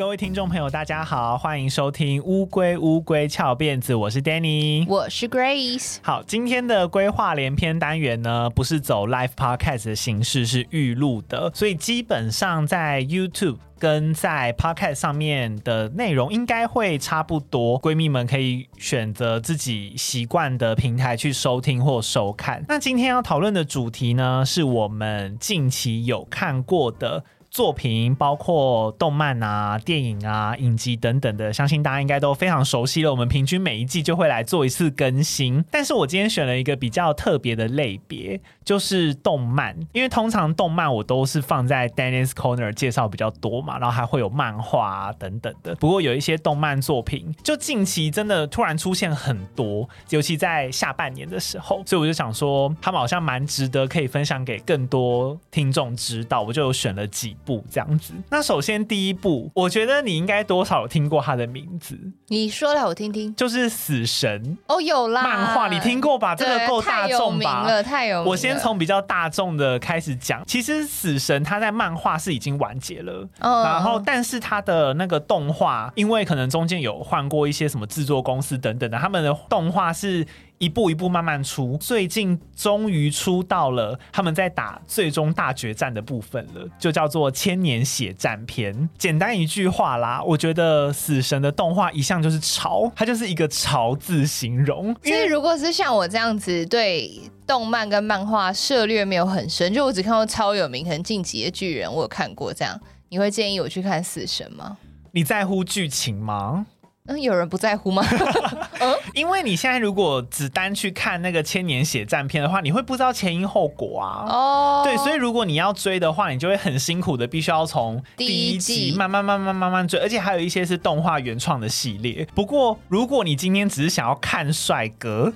各位听众朋友，大家好，欢迎收听《乌龟乌龟翘辫子》，我是 Danny，我是 Grace。好，今天的规划连篇单元呢，不是走 Live Podcast 的形式，是预录的，所以基本上在 YouTube 跟在 Podcast 上面的内容应该会差不多。闺蜜们可以选择自己习惯的平台去收听或收看。那今天要讨论的主题呢，是我们近期有看过的。作品包括动漫啊、电影啊、影集等等的，相信大家应该都非常熟悉了。我们平均每一季就会来做一次更新，但是我今天选了一个比较特别的类别，就是动漫。因为通常动漫我都是放在 Dennis Corner 介绍比较多嘛，然后还会有漫画等等的。不过有一些动漫作品，就近期真的突然出现很多，尤其在下半年的时候，所以我就想说，他们好像蛮值得可以分享给更多听众知道。我就选了几这样子，那首先第一步，我觉得你应该多少有听过他的名字。你说来我听听，就是死神哦，有啦，漫画你听过吧？这个够大众吧？太有名了，太有名了。我先从比较大众的开始讲。其实死神他在漫画是已经完结了，哦，然后但是他的那个动画，因为可能中间有换过一些什么制作公司等等的，他们的动画是。一步一步慢慢出，最近终于出到了他们在打最终大决战的部分了，就叫做千年血战篇。简单一句话啦，我觉得死神的动画一向就是潮，它就是一个潮字形容。所以如果是像我这样子对动漫跟漫画涉略没有很深，就我只看过超有名，可能进击的巨人我有看过这样，你会建议我去看死神吗？你在乎剧情吗？嗯，有人不在乎吗？因为你现在如果只单去看那个千年血战片的话，你会不知道前因后果啊。哦，对，所以如果你要追的话，你就会很辛苦的，必须要从第一集慢慢慢慢慢慢追，而且还有一些是动画原创的系列。不过，如果你今天只是想要看帅哥。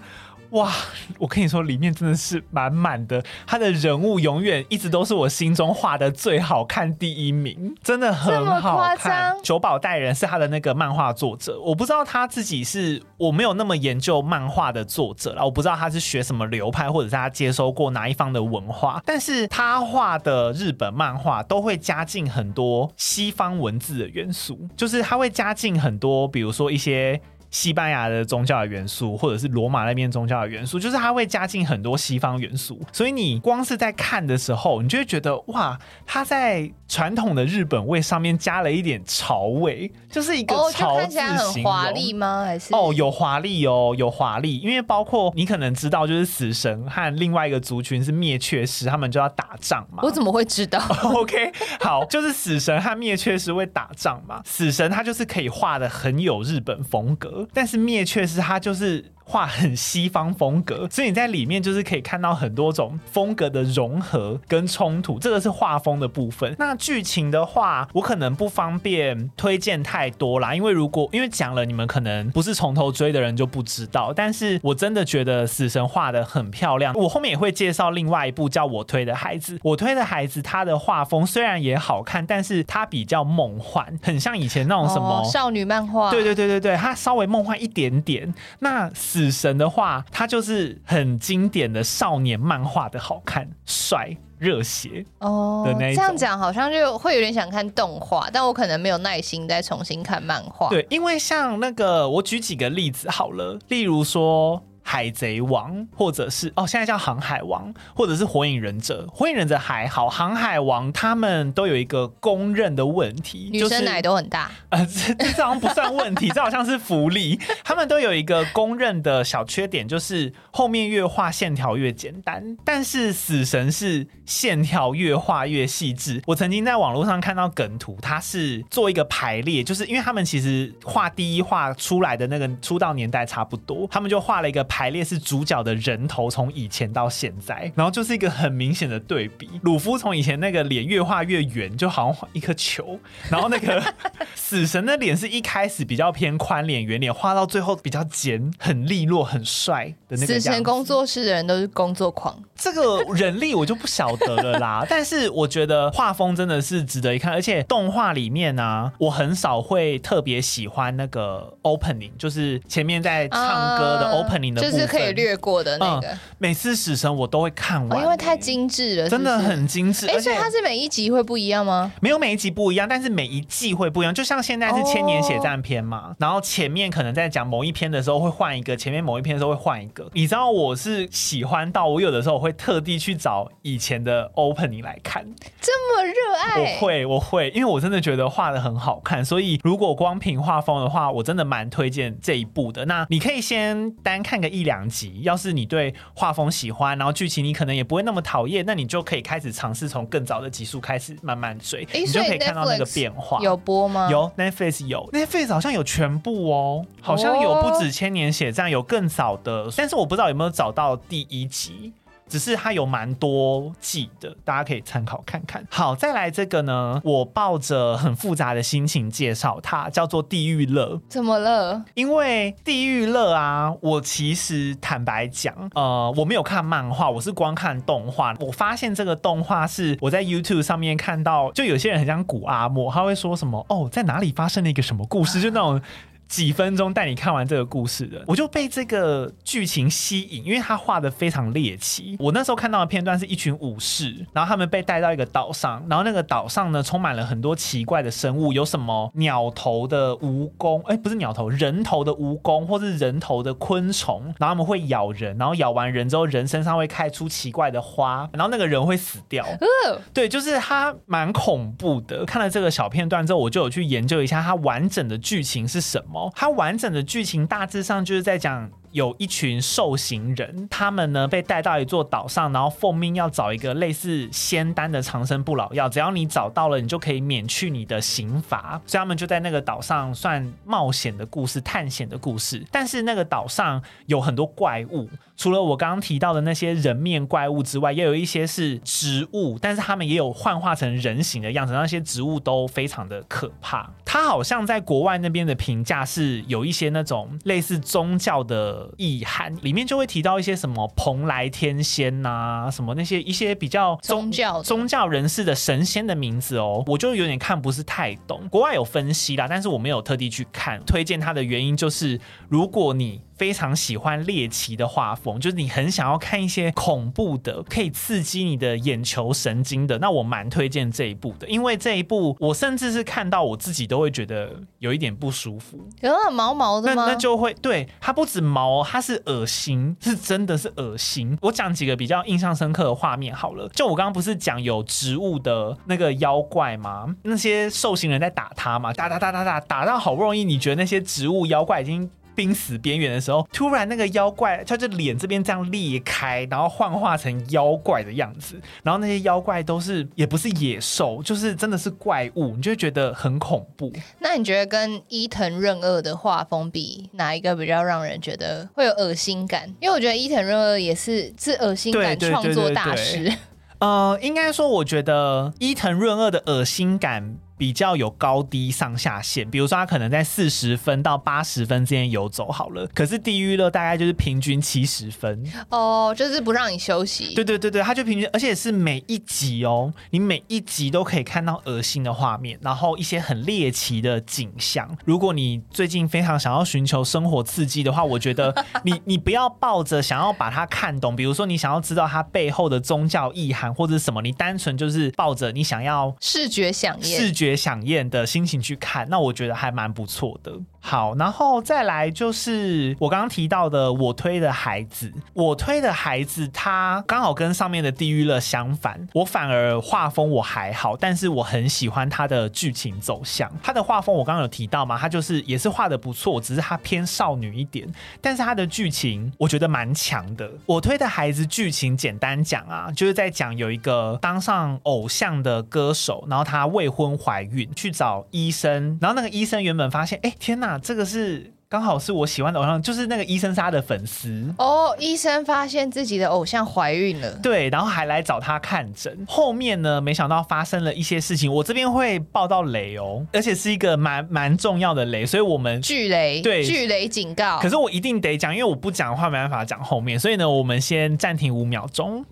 哇，我跟你说，里面真的是满满的，他的人物永远一直都是我心中画的最好看第一名，真的很好看。久保带人是他的那个漫画作者，我不知道他自己是，我没有那么研究漫画的作者啦，我不知道他是学什么流派，或者是他接收过哪一方的文化，但是他画的日本漫画都会加进很多西方文字的元素，就是他会加进很多，比如说一些。西班牙的宗教的元素，或者是罗马那边宗教的元素，就是它会加进很多西方元素，所以你光是在看的时候，你就会觉得哇，它在传统的日本味上面加了一点潮味，就是一个潮字形来很华丽吗？还是哦，有华丽哦，有华丽，因为包括你可能知道，就是死神和另外一个族群是灭却师，他们就要打仗嘛。我怎么会知道？OK，好，就是死神和灭却师会打仗嘛。死神他就是可以画的很有日本风格。但是灭却是他就是。画很西方风格，所以你在里面就是可以看到很多种风格的融合跟冲突，这个是画风的部分。那剧情的话，我可能不方便推荐太多啦，因为如果因为讲了，你们可能不是从头追的人就不知道。但是我真的觉得死神画的很漂亮，我后面也会介绍另外一部叫我推的孩子。我推的孩子，他的画风虽然也好看，但是他比较梦幻，很像以前那种什么、哦、少女漫画。对对对对对，他稍微梦幻一点点。那死神的话，它就是很经典的少年漫画的好看、帅、热血哦的那一种。这样讲好像就会有点想看动画，但我可能没有耐心再重新看漫画。对，因为像那个，我举几个例子好了，例如说。海贼王，或者是哦，现在叫航海王，或者是火影忍者。火影忍者还好，航海王他们都有一个公认的问题，女生奶都很大。呃，这这好像不算问题，这好像是福利。他们都有一个公认的小缺点，就是后面越画线条越简单。但是死神是线条越画越细致。我曾经在网络上看到梗图，他是做一个排列，就是因为他们其实画第一画出来的那个出道年代差不多，他们就画了一个。排列是主角的人头从以前到现在，然后就是一个很明显的对比。鲁夫从以前那个脸越画越圆，就好像画一颗球，然后那个 死神的脸是一开始比较偏宽脸圆脸，画到最后比较尖，很利落，很帅的那个。死神工作室的人都是工作狂，这个人力我就不晓得了啦。但是我觉得画风真的是值得一看，而且动画里面呢、啊，我很少会特别喜欢那个 opening，就是前面在唱歌的 opening 的。就是可以略过的那个。嗯、每次死神我都会看完，哦，因为太精致了是是，真的很精致。哎，所以它是每一集会不一样吗？没有每一集不一样，但是每一季会不一样。就像现在是千年血战篇嘛，哦、然后前面可能在讲某一篇的时候会换一个，前面某一篇的时候会换一个。你知道我是喜欢到我有的时候我会特地去找以前的 opening 来看，这么热爱？我会，我会，因为我真的觉得画的很好看，所以如果光凭画风的话，我真的蛮推荐这一部的。那你可以先单看个一两集，要是你对画风喜欢，然后剧情你可能也不会那么讨厌，那你就可以开始尝试从更早的集数开始慢慢追，欸、你就可以看到那个变化。有播吗？有 Netflix 有 Netflix 好像有全部哦，好像有不止千年血战，有更早的，但是我不知道有没有找到第一集。只是它有蛮多季的，大家可以参考看看。好，再来这个呢，我抱着很复杂的心情介绍它，叫做《地狱乐》。怎么了？因为《地狱乐》啊，我其实坦白讲，呃，我没有看漫画，我是光看动画。我发现这个动画是我在 YouTube 上面看到，就有些人很像古阿莫，他会说什么哦，在哪里发生了一个什么故事，就那种。几分钟带你看完这个故事的，我就被这个剧情吸引，因为他画的非常猎奇。我那时候看到的片段是一群武士，然后他们被带到一个岛上，然后那个岛上呢充满了很多奇怪的生物，有什么鸟头的蜈蚣，哎，不是鸟头，人头的蜈蚣，或是人头的昆虫，然后他们会咬人，然后咬完人之后，人身上会开出奇怪的花，然后那个人会死掉。嗯，对，就是他蛮恐怖的。看了这个小片段之后，我就有去研究一下它完整的剧情是什么。它完整的剧情大致上就是在讲。有一群受刑人，他们呢被带到一座岛上，然后奉命要找一个类似仙丹的长生不老药，只要你找到了，你就可以免去你的刑罚。所以他们就在那个岛上算冒险的故事、探险的故事。但是那个岛上有很多怪物，除了我刚刚提到的那些人面怪物之外，也有一些是植物，但是他们也有幻化成人形的样子。那些植物都非常的可怕。它好像在国外那边的评价是有一些那种类似宗教的。意涵里面就会提到一些什么蓬莱天仙呐、啊，什么那些一些比较宗教宗教人士的神仙的名字哦，我就有点看不是太懂。国外有分析啦，但是我没有特地去看。推荐它的原因就是，如果你。非常喜欢猎奇的画风，就是你很想要看一些恐怖的，可以刺激你的眼球神经的。那我蛮推荐这一部的，因为这一部我甚至是看到我自己都会觉得有一点不舒服，有点毛毛的吗？那那就会对它不止毛，它是恶心，是真的是恶心。我讲几个比较印象深刻的画面好了，就我刚刚不是讲有植物的那个妖怪吗？那些受刑人在打他嘛，打打打打打，打到好不容易，你觉得那些植物妖怪已经。濒死边缘的时候，突然那个妖怪，他就脸这边这样裂开，然后幻化成妖怪的样子。然后那些妖怪都是也不是野兽，就是真的是怪物，你就会觉得很恐怖。那你觉得跟伊藤润二的画风比，哪一个比较让人觉得会有恶心感？因为我觉得伊藤润二也是是恶心感创作大师。呃，应该说，我觉得伊藤润二的恶心感。比较有高低上下限，比如说他可能在四十分到八十分之间游走好了，可是地狱乐大概就是平均七十分哦，就是不让你休息。对对对对，他就平均，而且是每一集哦，你每一集都可以看到恶心的画面，然后一些很猎奇的景象。如果你最近非常想要寻求生活刺激的话，我觉得 你你不要抱着想要把它看懂，比如说你想要知道它背后的宗教意涵或者什么，你单纯就是抱着你想要视觉饗宴视觉。觉饗宴的心情去看，那我觉得还蛮不错的。好，然后再来就是我刚刚提到的我推的孩子，我推的孩子，他刚好跟上面的地狱乐相反，我反而画风我还好，但是我很喜欢他的剧情走向。他的画风我刚刚有提到嘛，他就是也是画的不错，只是他偏少女一点，但是他的剧情我觉得蛮强的。我推的孩子剧情简单讲啊，就是在讲有一个当上偶像的歌手，然后他未婚怀。怀孕去找医生，然后那个医生原本发现，哎，天哪，这个是刚好是我喜欢的偶像，就是那个医生是他的粉丝哦。医生发现自己的偶像怀孕了，对，然后还来找他看诊。后面呢，没想到发生了一些事情，我这边会爆到雷哦，而且是一个蛮蛮重要的雷，所以我们巨雷，对，巨雷警告。可是我一定得讲，因为我不讲的话没办法讲后面，所以呢，我们先暂停五秒钟。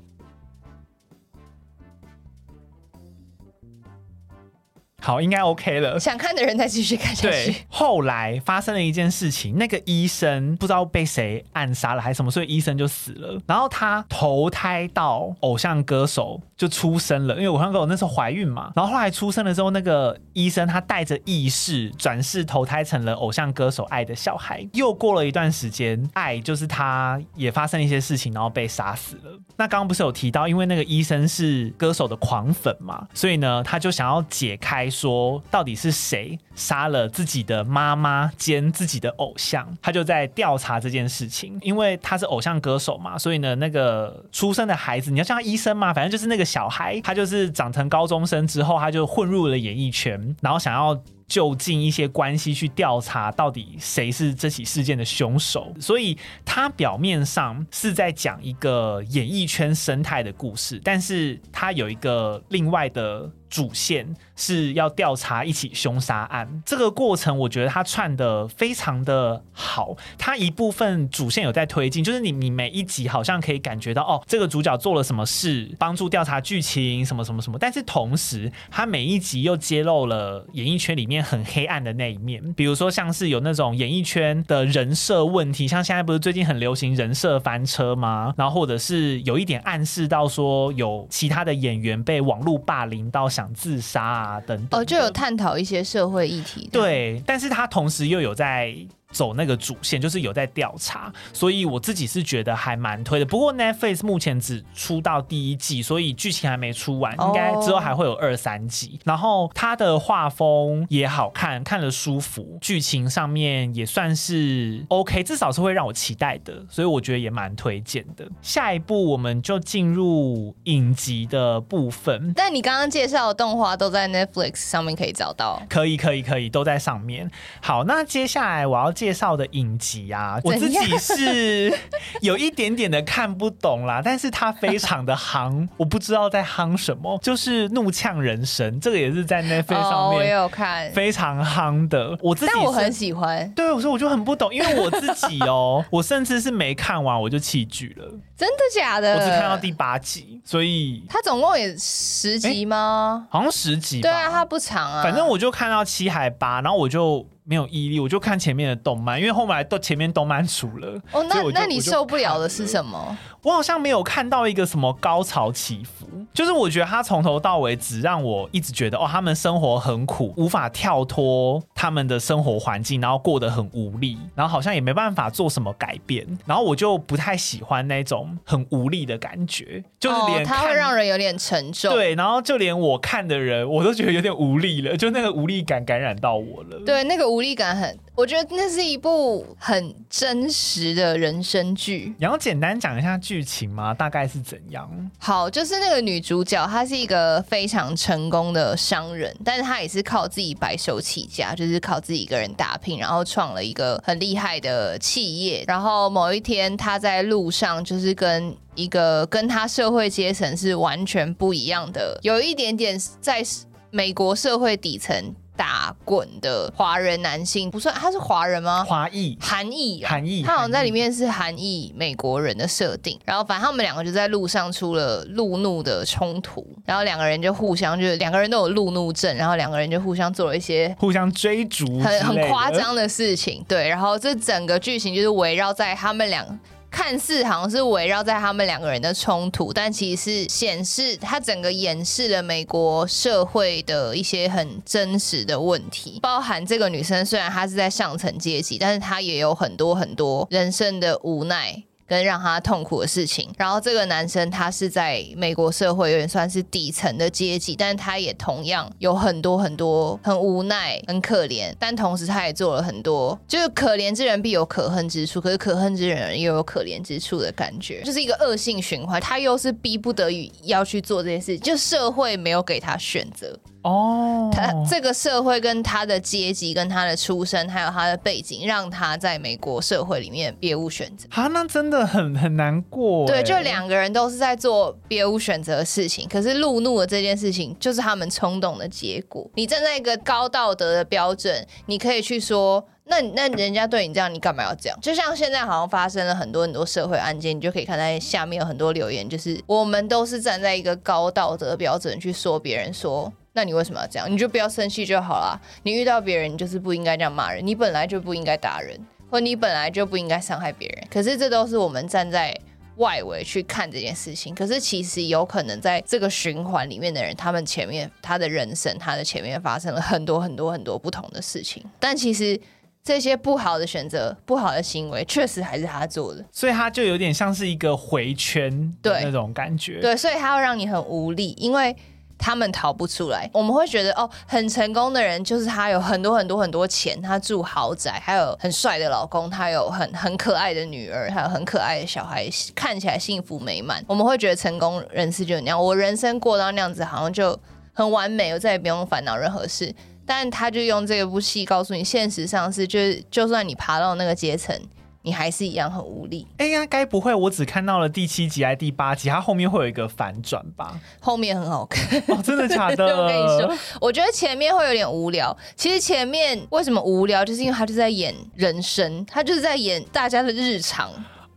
好，应该 OK 了。想看的人再继续看下去。对，后来发生了一件事情，那个医生不知道被谁暗杀了还是什么，所以医生就死了。然后他投胎到偶像歌手就出生了，因为偶像歌手那时候怀孕嘛。然后后来出生了之后，那个医生他带着意识转世投胎成了偶像歌手爱的小孩。又过了一段时间，爱就是他也发生了一些事情，然后被杀死了。那刚刚不是有提到，因为那个医生是歌手的狂粉嘛，所以呢，他就想要解开。说到底是谁杀了自己的妈妈兼自己的偶像？他就在调查这件事情，因为他是偶像歌手嘛，所以呢，那个出生的孩子，你要叫他医生嘛，反正就是那个小孩，他就是长成高中生之后，他就混入了演艺圈，然后想要。就近一些关系去调查，到底谁是这起事件的凶手。所以他表面上是在讲一个演艺圈生态的故事，但是他有一个另外的主线是要调查一起凶杀案。这个过程我觉得他串得非常的好。他一部分主线有在推进，就是你你每一集好像可以感觉到哦，这个主角做了什么事，帮助调查剧情什么什么什么。但是同时，他每一集又揭露了演艺圈里面。很黑暗的那一面，比如说像是有那种演艺圈的人设问题，像现在不是最近很流行人设翻车吗？然后或者是有一点暗示到说有其他的演员被网络霸凌到想自杀啊等等，哦，就有探讨一些社会议题。对，但是他同时又有在。走那个主线，就是有在调查，所以我自己是觉得还蛮推的。不过 Netflix 目前只出到第一季，所以剧情还没出完，应该之后还会有二三季。然后它的画风也好看，看了舒服，剧情上面也算是 OK，至少是会让我期待的，所以我觉得也蛮推荐的。下一步我们就进入影集的部分。但你刚刚介绍的动画都在 Netflix 上面可以找到？可以，可以，可以，都在上面。好，那接下来我要。介绍的影集啊，我自己是有一点点的看不懂啦，但是它非常的夯，我不知道在夯什么，就是《怒呛人生》，这个也是在 Netflix 上面，我有看，非常夯的。我自己但我很喜欢，对，我说我就很不懂，因为我自己哦，我甚至是没看完我就弃剧了，真的假的？我只看到第八集，所以它总共也十集吗？好像十集，对啊，它不长啊，反正我就看到七还八，然后我就。没有毅力，我就看前面的动漫，因为后来都前面动漫熟了。哦，那那你受不了的是什么？我好像没有看到一个什么高潮起伏，就是我觉得他从头到尾只让我一直觉得哦，他们生活很苦，无法跳脱他们的生活环境，然后过得很无力，然后好像也没办法做什么改变，然后我就不太喜欢那种很无力的感觉，就是连他、哦、会让人有点沉重。对，然后就连我看的人，我都觉得有点无力了，就那个无力感感染到我了。对，那个无力感很。我觉得那是一部很真实的人生剧。你要简单讲一下剧情吗？大概是怎样？好，就是那个女主角，她是一个非常成功的商人，但是她也是靠自己白手起家，就是靠自己一个人打拼，然后创了一个很厉害的企业。然后某一天，她在路上，就是跟一个跟她社会阶层是完全不一样的，有一点点在美国社会底层。打滚的华人男性不算，他是华人吗？华裔、韩裔、韩裔，他好像在里面是韩裔美国人的设定。然后反正他们两个就在路上出了路怒的冲突，然后两个人就互相就是两个人都有路怒症，然后两个人就互相做了一些互相追逐很很夸张的事情。对，然后这整个剧情就是围绕在他们俩。看似好像是围绕在他们两个人的冲突，但其实是显示他整个掩饰了美国社会的一些很真实的问题，包含这个女生虽然她是在上层阶级，但是她也有很多很多人生的无奈。跟让他痛苦的事情，然后这个男生他是在美国社会有点算是底层的阶级，但是他也同样有很多很多很无奈、很可怜，但同时他也做了很多，就是可怜之人必有可恨之处，可是可恨之人又有可怜之处的感觉，就是一个恶性循环。他又是逼不得已要去做这件事，就社会没有给他选择。哦，他这个社会跟他的阶级、跟他的出身，还有他的背景，让他在美国社会里面别无选择。啊，那真的很很难过。对，就两个人都是在做别无选择的事情，可是路怒的这件事情，就是他们冲动的结果。你站在一个高道德的标准，你可以去说，那那人家对你这样，你干嘛要这样？就像现在好像发生了很多很多社会案件，你就可以看在下面有很多留言，就是我们都是站在一个高道德标准去说别人说。那你为什么要这样？你就不要生气就好了。你遇到别人，你就是不应该这样骂人，你本来就不应该打人，或你本来就不应该伤害别人。可是这都是我们站在外围去看这件事情。可是其实有可能在这个循环里面的人，他们前面他的人生，他的前面发生了很多很多很多不同的事情。但其实这些不好的选择、不好的行为，确实还是他做的。所以他就有点像是一个回圈对那种感觉。对，对，所以他会让你很无力，因为。他们逃不出来，我们会觉得哦，很成功的人就是他有很多很多很多钱，他住豪宅，还有很帅的老公，他有很很可爱的女儿，还有很可爱的小孩，看起来幸福美满。我们会觉得成功人士就那样，我人生过到那样子，好像就很完美，我再也不用烦恼任何事。但他就用这部戏告诉你，现实上是，就是就算你爬到那个阶层。你还是一样很无力。哎呀，该不会我只看到了第七集还是第八集？它后面会有一个反转吧？后面很好看哦，真的假的？我跟你说，我觉得前面会有点无聊。其实前面为什么无聊，就是因为他就在演人生，他就是在演大家的日常。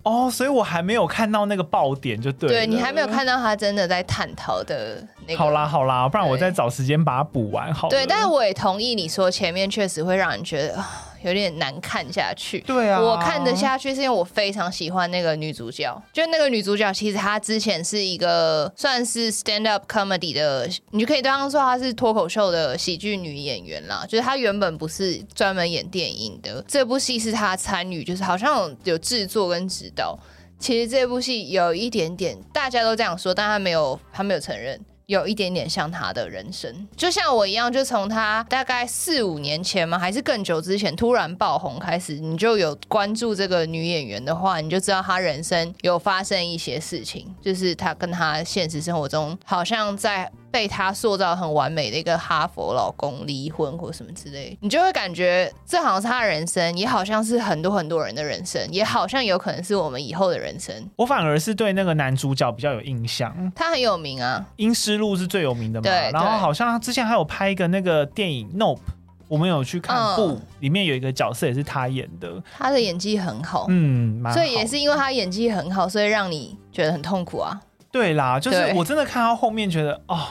哦，所以我还没有看到那个爆点，就对。对，你还没有看到他真的在探讨的那个。好啦好啦，不然我再找时间把它补完好了。对，但是我也同意你说前面确实会让人觉得。有点难看下去。对啊，我看得下去是因为我非常喜欢那个女主角。就那个女主角，其实她之前是一个算是 stand up comedy 的，你就可以当说她是脱口秀的喜剧女演员啦。就是她原本不是专门演电影的，这部戏是她参与，就是好像有有制作跟指导。其实这部戏有一点点，大家都这样说，但她没有，她没有承认。有一点点像他的人生，就像我一样，就从他大概四五年前嘛，还是更久之前突然爆红开始，你就有关注这个女演员的话，你就知道她人生有发生一些事情，就是她跟她现实生活中好像在。被他塑造很完美的一个哈佛老公离婚或什么之类，你就会感觉这好像是他的人生，也好像是很多很多人的人生，也好像有可能是我们以后的人生。我反而是对那个男主角比较有印象，他很有名啊，《阴尸路》是最有名的嘛。对，然后好像他之前还有拍一个那个电影《Nope》，我们有去看部，里面有一个角色也是他演的，他的演技很好，嗯，所以也是因为他演技很好，所以让你觉得很痛苦啊。对啦，就是我真的看到后面觉得哦。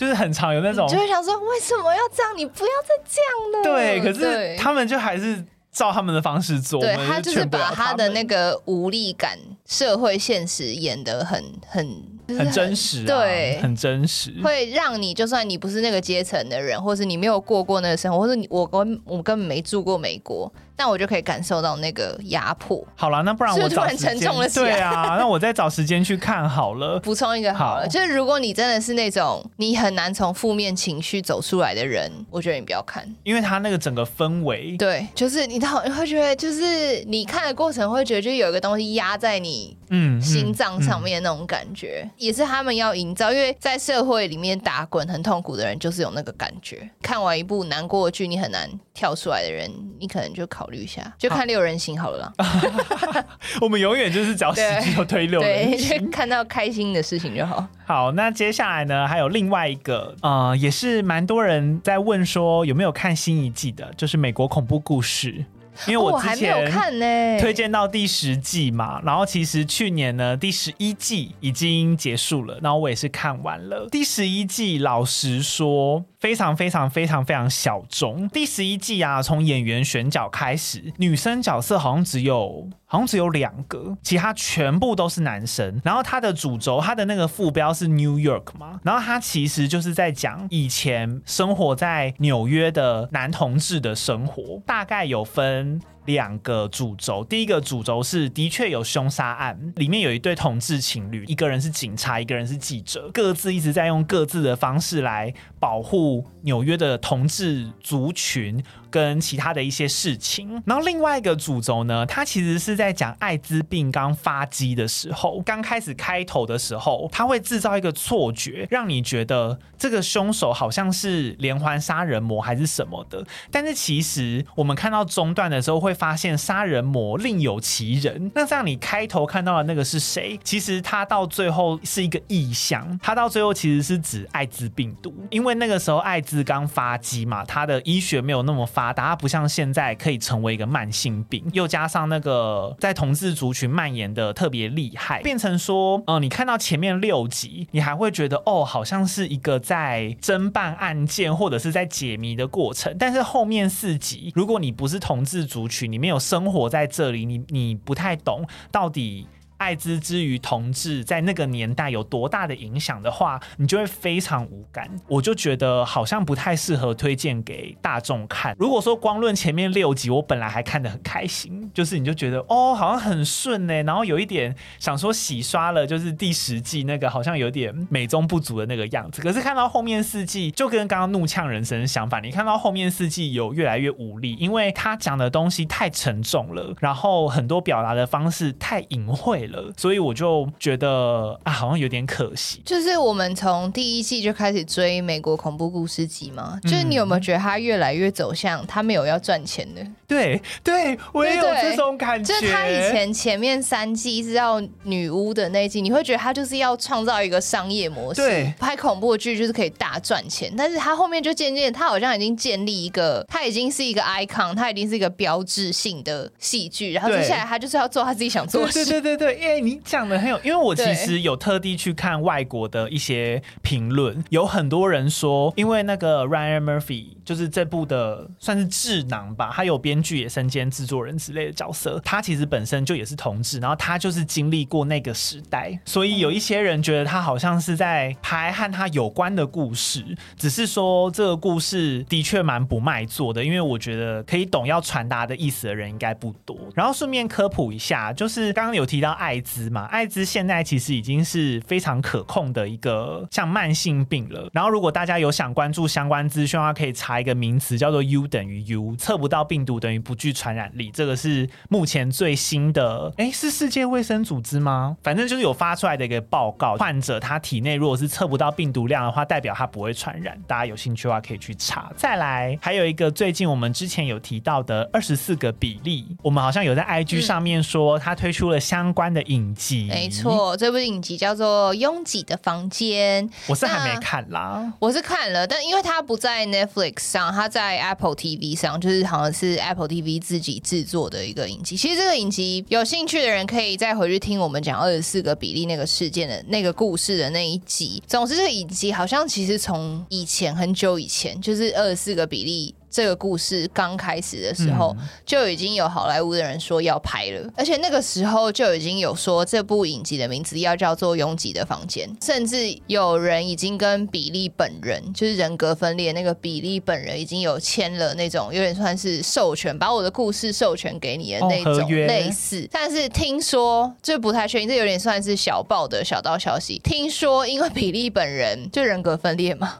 就是很常有那种，就会想说为什么要这样？你不要再这样了。对，可是他们就还是照他们的方式做。对，他就是把他的那个无力感、社会现实演得很很。很，很真实，啊，对，很真实，会让你就算你不是那个阶层的人，或是你没有过过那个生活，或是你我根我根本没住过美国，但我就可以感受到那个压迫。好了，那不然我找时间，对啊，那我再找时间去看好了。补充一个好了，好就是如果你真的是那种你很难从负面情绪走出来的人，我觉得你不要看，因为他那个整个氛围，对，就是你好你会觉得就是你看的过程会觉得就有一个东西压在你嗯心脏上面那种感觉。嗯嗯也是他们要营造，因为在社会里面打滚很痛苦的人，就是有那个感觉。看完一部难过的剧，你很难跳出来的人，你可能就考虑一下，就看六人行好了。好 我们永远就是只要喜剧就推六人行，对，看到开心的事情就好。好，那接下来呢，还有另外一个，呃，也是蛮多人在问说有没有看新一季的，就是美国恐怖故事。因为我之前推荐到第十季嘛，然后其实去年呢第十一季已经结束了，然后我也是看完了第十一季。老实说，非常非常非常非常小众。第十一季啊，从演员选角开始，女生角色好像只有好像只有两个，其他全部都是男生。然后它的主轴，它的那个副标是 New York 嘛，然后它其实就是在讲以前生活在纽约的男同志的生活，大概有分。one 两个主轴，第一个主轴是的确有凶杀案，里面有一对同志情侣，一个人是警察，一个人是记者，各自一直在用各自的方式来保护纽约的同志族群。跟其他的一些事情，然后另外一个主轴呢，它其实是在讲艾滋病刚发迹的时候，刚开始开头的时候，它会制造一个错觉，让你觉得这个凶手好像是连环杀人魔还是什么的。但是其实我们看到中段的时候，会会发现杀人魔另有其人。那这样你开头看到的那个是谁？其实他到最后是一个意象，他到最后其实是指艾滋病毒，因为那个时候艾滋刚发迹嘛，他的医学没有那么发达，他不像现在可以成为一个慢性病，又加上那个在同志族群蔓延的特别厉害，变成说，嗯，你看到前面六集，你还会觉得哦，好像是一个在侦办案件或者是在解谜的过程，但是后面四集，如果你不是同志族群，你没有生活在这里，你你不太懂到底。艾滋之于同志在那个年代有多大的影响的话，你就会非常无感。我就觉得好像不太适合推荐给大众看。如果说光论前面六集，我本来还看得很开心，就是你就觉得哦，好像很顺呢，然后有一点想说洗刷了，就是第十季那个好像有点美中不足的那个样子。可是看到后面四季，就跟刚刚怒呛人生相反，你看到后面四季有越来越无力，因为他讲的东西太沉重了，然后很多表达的方式太隐晦了。所以我就觉得啊，好像有点可惜。就是我们从第一季就开始追美国恐怖故事集嘛，嗯、就是你有没有觉得它越来越走向它没有要赚钱的？对，对我也有这种感觉。就是他以前前面三季一直到女巫的那一季，你会觉得他就是要创造一个商业模式，对，拍恐怖剧就是可以大赚钱。但是他后面就渐渐，他好像已经建立一个，他已经是一个 icon，他已经是一个标志性的戏剧。然后接下来他就是要做他自己想做的事。对对对对，耶你。讲的很有，因为我其实有特地去看外国的一些评论，有很多人说，因为那个 Ryan Murphy 就是这部的算是智囊吧，他有编剧也身兼制作人之类的角色，他其实本身就也是同志，然后他就是经历过那个时代，所以有一些人觉得他好像是在拍和他有关的故事，只是说这个故事的确蛮不卖座的，因为我觉得可以懂要传达的意思的人应该不多。然后顺便科普一下，就是刚刚有提到艾滋。嘛，艾滋现在其实已经是非常可控的一个像慢性病了。然后，如果大家有想关注相关资讯的话，可以查一个名词叫做 U 等于 U，测不到病毒等于不具传染力。这个是目前最新的，哎，是世界卫生组织吗？反正就是有发出来的一个报告，患者他体内如果是测不到病毒量的话，代表他不会传染。大家有兴趣的话可以去查。再来，还有一个最近我们之前有提到的二十四个比例，我们好像有在 IG 上面说他推出了相关的影集。没错，这部影集叫做《拥挤的房间》，我是还没看啦。我是看了，但因为它不在 Netflix 上，它在 Apple TV 上，就是好像是 Apple TV 自己制作的一个影集。其实这个影集有兴趣的人可以再回去听我们讲二十四个比利那个事件的那个故事的那一集。总之，这个影集好像其实从以前很久以前，就是二十四个比利。这个故事刚开始的时候，就已经有好莱坞的人说要拍了，而且那个时候就已经有说这部影集的名字要叫做《拥挤的房间》，甚至有人已经跟比利本人，就是人格分裂那个比利本人，已经有签了那种有点算是授权，把我的故事授权给你的那种类似。但是听说这不太确定，这有点算是小报的小道消息。听说因为比利本人就人格分裂嘛，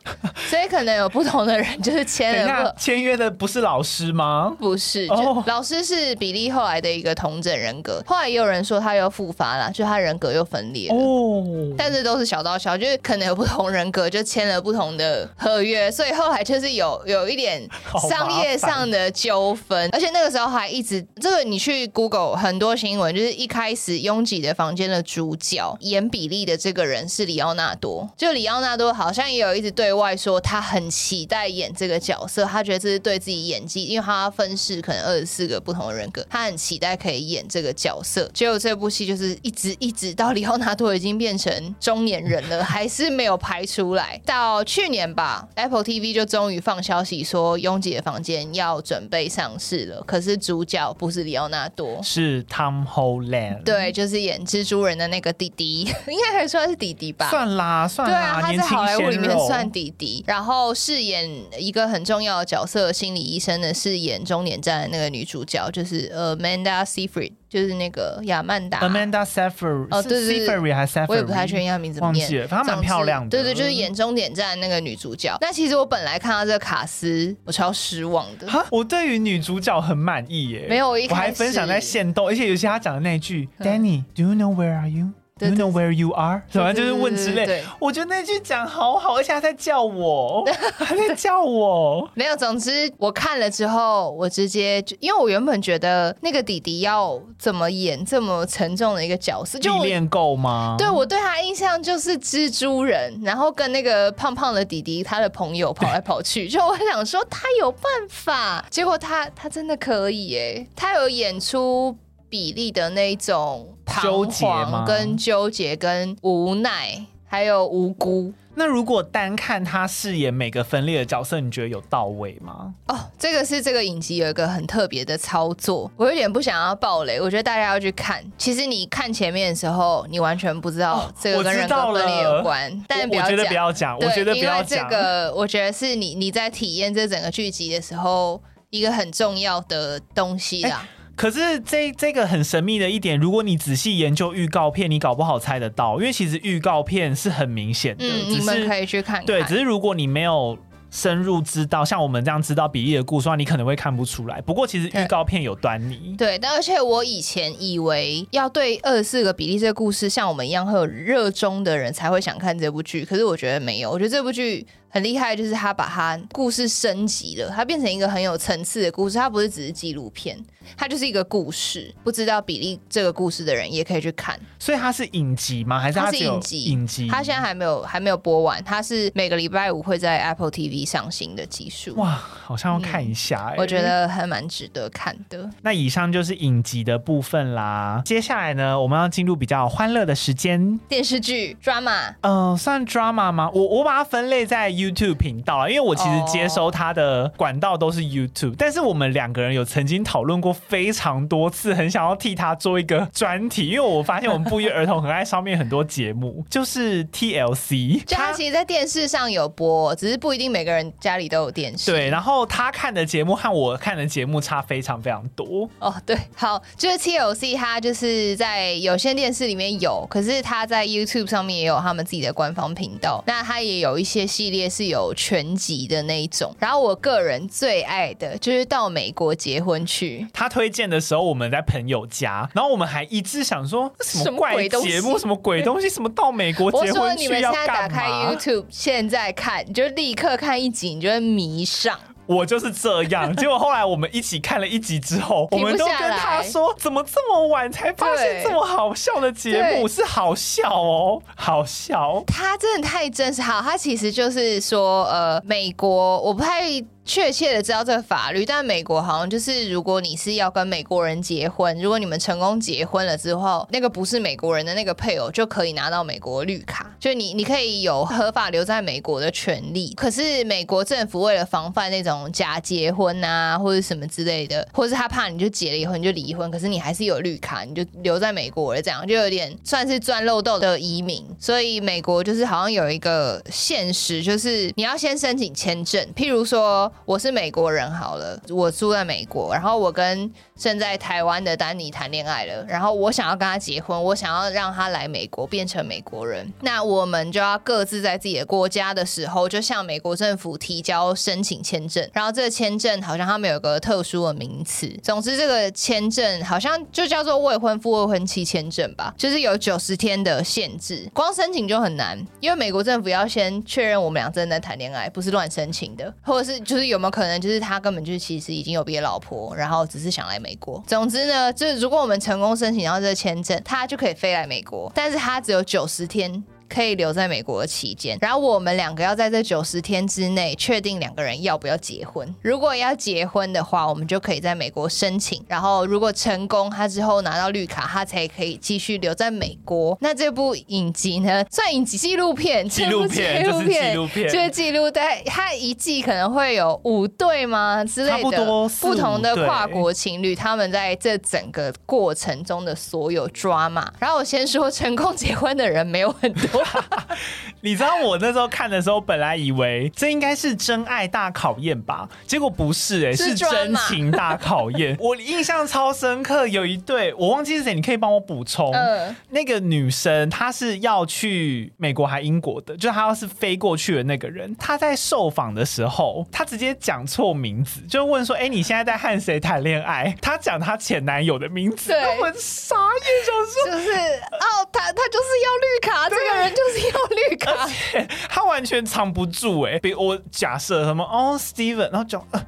所以可能有不同的人就是签了 约的不是老师吗？不是，就老师是比利后来的一个同整人格。后来也有人说他又复发了，就他人格又分裂了。哦，但是都是小道消息，就是可能有不同人格 就签了不同的合约，所以后来就是有有一点商业上的纠纷。而且那个时候还一直这个，你去 Google 很多新闻，就是一开始拥挤的房间的主角演比利的这个人是里奥纳多，就里奥纳多好像也有一直对外说他很期待演这个角色，他觉得这是对自己演技，因为他分饰可能二十四个不同的人格，他很期待可以演这个角色。结果这部戏就是一直一直到里奥纳多已经变成中年人了，还是没有拍出来。到去年吧，Apple TV 就终于放消息说《拥挤的房间》要准备上市了。可是主角不是里奥纳多，是 Tom Holland。对，就是演蜘蛛人的那个弟弟，应该可以算是弟弟吧？算啦，算啦。对啊，他在好莱坞里面算弟弟，然后饰演一个很重要的角色。心理医生呢是演终点站的那个女主角，就是 Amanda Seyfried，就是那个亚曼达。Amanda Seyfried，哦，对对对，还是 Seyfried，我也不太确定她名字怎么念，反正蛮漂亮的。对对，就是演终点站那个女主角。那其实我本来看到这个卡斯，我超失望的。我对于女主角很满意耶，没有，我一我还分享在线动，而且有些她讲的那句，Danny，Do you know where are you？You know where you are？什么就是问之类。我觉得那句讲好好，而且他在叫我，还在叫我。没有，总之我看了之后，我直接就，因为我原本觉得那个弟弟要怎么演这么沉重的一个角色，就历练够吗？对，我对他印象就是蜘蛛人，然后跟那个胖胖的弟弟他的朋友跑来跑去，就我想说他有办法，结果他他真的可以哎，他有演出。比例的那种彷徨、跟纠结、跟无奈，还有无辜。那如果单看他饰演每个分裂的角色，你觉得有到位吗？哦，这个是这个影集有一个很特别的操作，我有点不想要暴雷，我觉得大家要去看。其实你看前面的时候，你完全不知道这个跟人格分裂有关，哦、但不要讲，我觉得不要讲，我觉得不要讲。这个我觉得是你你在体验这整个剧集的时候一个很重要的东西啦。欸可是这这个很神秘的一点，如果你仔细研究预告片，你搞不好猜得到，因为其实预告片是很明显的。嗯，你们可以去看看。对，只是如果你没有深入知道，像我们这样知道比例的故事的话，你可能会看不出来。不过其实预告片有端倪。对，但而且我以前以为要对二十四个比例这个故事像我们一样会有热衷的人才会想看这部剧，可是我觉得没有，我觉得这部剧。很厉害，就是他把他故事升级了，它变成一个很有层次的故事。它不是只是纪录片，它就是一个故事。不知道比利这个故事的人也可以去看。所以它是影集吗？还是它是影集？影集。它现在还没有还没有播完，它是每个礼拜五会在 Apple TV 上新的集数。哇，好像要看一下哎、欸嗯，我觉得还蛮值得看的。那以上就是影集的部分啦。接下来呢，我们要进入比较欢乐的时间。电视剧 drama，嗯、呃，算 drama 吗？我我把它分类在。YouTube 频道啊，因为我其实接收他的管道都是 YouTube，但是我们两个人有曾经讨论过非常多次，很想要替他做一个专题，因为我发现我们不约而同很爱上面很多节目，就是 TLC，就他其实，在电视上有播，只是不一定每个人家里都有电视。对，然后他看的节目和我看的节目差非常非常多。哦，对，好，就是 TLC，他就是在有线电视里面有，可是他在 YouTube 上面也有他们自己的官方频道，那他也有一些系列。是有全集的那一种，然后我个人最爱的就是到美国结婚去。他推荐的时候，我们在朋友家，然后我们还一致想说什么怪节目，什么鬼东西，什么到美国 结婚？我说你们现在打开 YouTube，现在看，你就立刻看一集，你就会迷上。我就是这样，结果后来我们一起看了一集之后，我们都跟他说，怎么这么晚才发现这么好笑的节目？是好笑哦，好笑。他真的太真实，好，他其实就是说，呃，美国，我不太。确切的知道这个法律，但美国好像就是，如果你是要跟美国人结婚，如果你们成功结婚了之后，那个不是美国人的那个配偶就可以拿到美国绿卡，就你你可以有合法留在美国的权利。可是美国政府为了防范那种假结婚啊，或者什么之类的，或是他怕你就结了以后你就离婚，可是你还是有绿卡，你就留在美国了，这样就有点算是钻漏洞的移民。所以美国就是好像有一个现实，就是你要先申请签证，譬如说。我是美国人，好了，我住在美国，然后我跟正在台湾的丹尼谈恋爱了，然后我想要跟他结婚，我想要让他来美国变成美国人，那我们就要各自在自己的国家的时候，就向美国政府提交申请签证，然后这个签证好像他们有个特殊的名词，总之这个签证好像就叫做未婚夫未婚妻签证吧，就是有九十天的限制，光申请就很难，因为美国政府要先确认我们俩真的在谈恋爱，不是乱申请的，或者是就是。是有没有可能就是他根本就是其实已经有别的老婆，然后只是想来美国？总之呢，就是如果我们成功申请到这个签证，他就可以飞来美国，但是他只有九十天。可以留在美国的期间，然后我们两个要在这九十天之内确定两个人要不要结婚。如果要结婚的话，我们就可以在美国申请。然后如果成功，他之后拿到绿卡，他才可以继续留在美国。那这部影集呢，算影集纪录片，纪录片，纪录片，纪录片，就是记录在他一季可能会有五对吗之类的，不同的跨国情侣，他们在这整个过程中的所有 drama。然后我先说，成功结婚的人没有很多。你知道我那时候看的时候，本来以为这应该是真爱大考验吧，结果不是哎、欸，是真情大考验。我印象超深刻，有一对我忘记是谁，你可以帮我补充。嗯，那个女生她是要去美国还英国的，就是她要是飞过去的那个人，她在受访的时候，她直接讲错名字，就问说：“哎、欸，你现在在和谁谈恋爱？”她讲她前男友的名字，我傻眼，想说就是哦，他他就是要绿卡，这个人就是要绿卡，他完全藏不住哎、欸。比我假设什么哦，Steven，然后讲。呃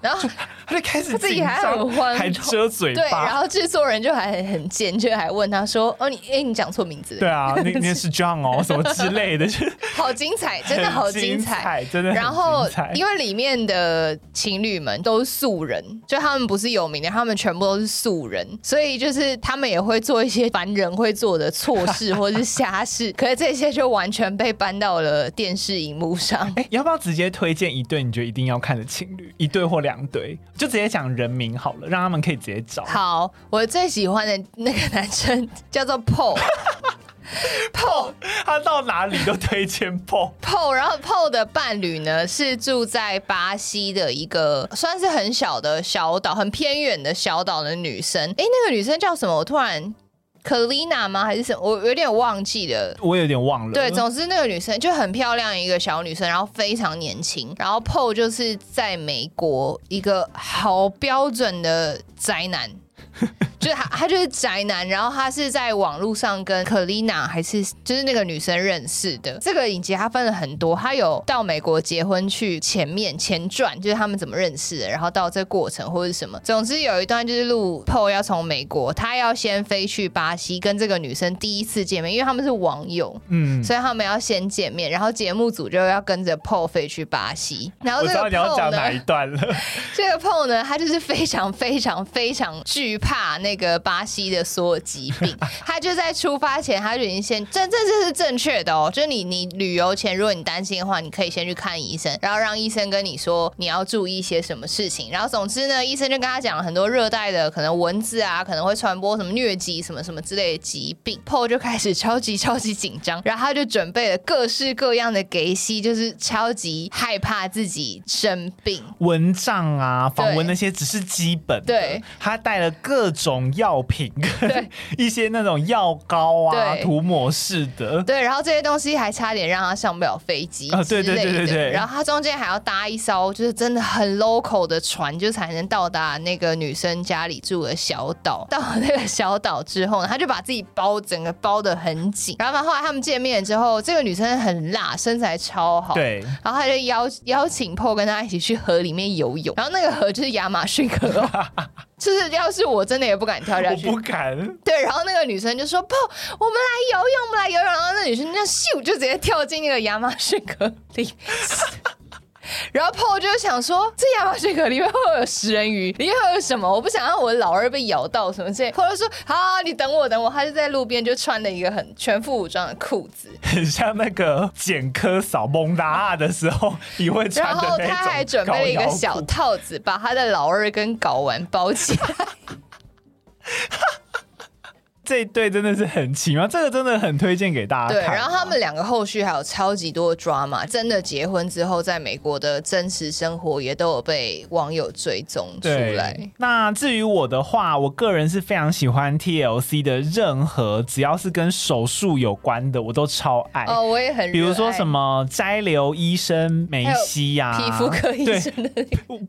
然后他就开始自己还很慌，还遮嘴巴。对，然后制作人就还很贱，就还问他说：“哦，你哎，你讲错名字。”对啊，那那是 John 哦，什么之类的，就好精彩，真的好精彩，真的。然后因为里面的情侣们都是素人，就他们不是有名的，他们全部都是素人，所以就是他们也会做一些凡人会做的错事或者是瞎事，可是这些就完全被搬到了电视荧幕上。哎，要不要直接推荐一对你觉得一定要看的情侣？一对或两？对，就直接讲人名好了，让他们可以直接找。好，我最喜欢的那个男生叫做 Paul，Paul，他到哪里都推荐 Paul。Paul，然后 Paul 的伴侣呢是住在巴西的一个算是很小的小岛，很偏远的小岛的女生。哎，那个女生叫什么？我突然。可丽娜吗？还是什么？我有点忘记了。我有点忘了。对，总之那个女生就很漂亮，一个小女生，然后非常年轻。然后 Paul 就是在美国一个好标准的宅男。就是他，他就是宅男，然后他是在网络上跟可丽娜还是就是那个女生认识的。这个影集他分了很多，他有到美国结婚去前面前传，就是他们怎么认识的，然后到这个过程或者是什么。总之有一段就是录 Paul 要从美国，他要先飞去巴西跟这个女生第一次见面，因为他们是网友，嗯，所以他们要先见面，然后节目组就要跟着 Paul 飞去巴西。然后这个 Paul 呢，我知道你要讲哪一段了。这个 Paul 呢，他就是非常非常非常惧怕那个巴西的所有疾病，他就在出发前他就已经先，这这这是正确的哦，就是你你旅游前如果你担心的话，你可以先去看医生，然后让医生跟你说你要注意一些什么事情，然后总之呢，医生就跟他讲了很多热带的可能蚊子啊，可能会传播什么疟疾什么什么之类的疾病，Paul 就开始超级超级紧张，然后他就准备了各式各样的给息，就是超级害怕自己生病，蚊帐啊，防蚊那些只是基本，对，他带了各种。药品跟 一些那种药膏啊，涂抹式的，对，然后这些东西还差点让他上不了飞机啊，对对对对对，然后他中间还要搭一艘就是真的很 local 的船，就才能到达那个女生家里住的小岛。到了那个小岛之后呢，他就把自己包整个包的很紧。然后后来他们见面之后，这个女生很辣，身材超好，对，然后他就邀邀请 Paul 跟他一起去河里面游泳，然后那个河就是亚马逊河。就是要是我真的也不敢跳下去，我不敢。对，然后那个女生就说：“不，我们来游泳，我们来游泳。”然后那女生就咻就直接跳进那个亚马逊河里。然后 Paul 就想说，这亚马逊河里面会有食人鱼，里面会有什么？我不想让我的老二被咬到什么之类。Paul 就说：“好，好，你等我，等我。”他就在路边就穿了一个很全副武装的裤子，很像那个捡科扫蒙达的时候你会穿的。然后他还准备了一个小套子，把他的老二跟睾丸包起来。这一对真的是很奇妙，这个真的很推荐给大家。对，然后他们两个后续还有超级多的 drama，真的结婚之后，在美国的真实生活也都有被网友追踪出来。那至于我的话，我个人是非常喜欢 TLC 的任何只要是跟手术有关的，我都超爱。哦，我也很。比如说什么摘瘤医生梅西呀、啊，皮肤科医生的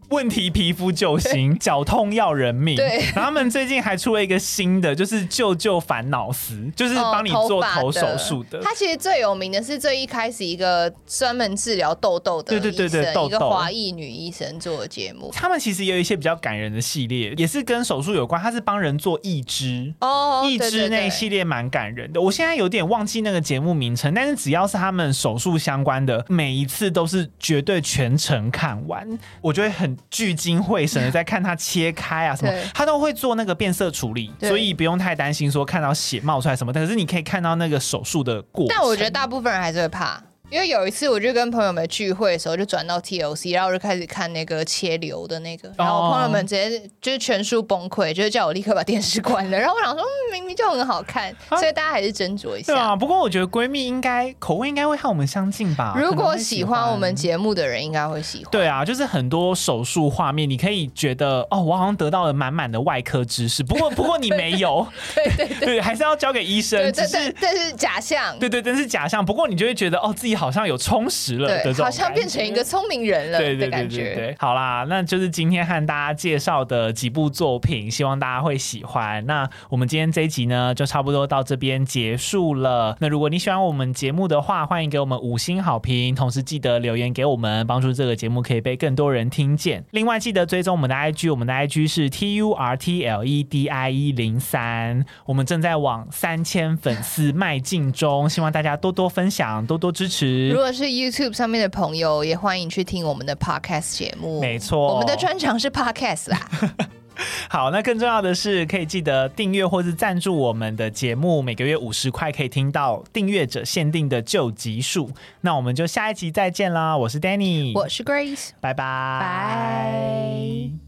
问题皮肤救星，脚痛要人命。对，然后他们最近还出了一个新的，就是救。就烦恼丝，就是帮你做头手术的。他其实最有名的是最一开始一个专门治疗痘痘的，对对对对，一个华裔女医生做的节目。他们其实也有一些比较感人的系列，也是跟手术有关。他是帮人做义肢哦，义肢那一系列蛮感人的。我现在有点忘记那个节目名称，但是只要是他们手术相关的，每一次都是绝对全程看完，我就会很聚精会神的在 看他切开啊什么，他都会做那个变色处理，所以不用太担心。说看到血冒出来什么，但是你可以看到那个手术的过程。但我觉得大部分人还是会怕。因为有一次我就跟朋友们聚会的时候，就转到 TLC，然后我就开始看那个切流的那个，然后我朋友们直接就是全数崩溃，就是叫我立刻把电视关了。然后我想说，嗯，明明就很好看，所以大家还是斟酌一下。对啊，不过我觉得闺蜜应该口味应该会和我们相近吧。如果喜欢我们节目的人，应该会喜欢。对啊，就是很多手术画面，你可以觉得哦，我好像得到了满满的外科知识。不过，不过你没有，对对还是要交给医生。对，这是这是假象。对对，这是假象。不过你就会觉得哦，自己好像有充实了。对，好像变成一个聪明人了的感觉。对对对对，好啦，那就是今天和大家介绍的几部作品，希望大家会喜欢。那我们今天这一集呢，就差不多到这边结束了。那如果你喜欢我们节目的话，欢迎给我们五星好评，同时记得留言给我们，帮助这个节目可以被更多人听见。另外，记得追踪我们的 IG，我们的 IG 是 T U R T L E D I 一零三，我们正在往三千粉丝迈进中，希望大家多多分享，多多支持。如果是 You YouTube 上面的朋友也欢迎去听我们的 Podcast 节目。没错，我们的专长是 Podcast 啦。好，那更重要的是，可以记得订阅或是赞助我们的节目，每个月五十块可以听到订阅者限定的旧集数。那我们就下一集再见啦！我是 Danny，我是 Grace，拜拜，拜。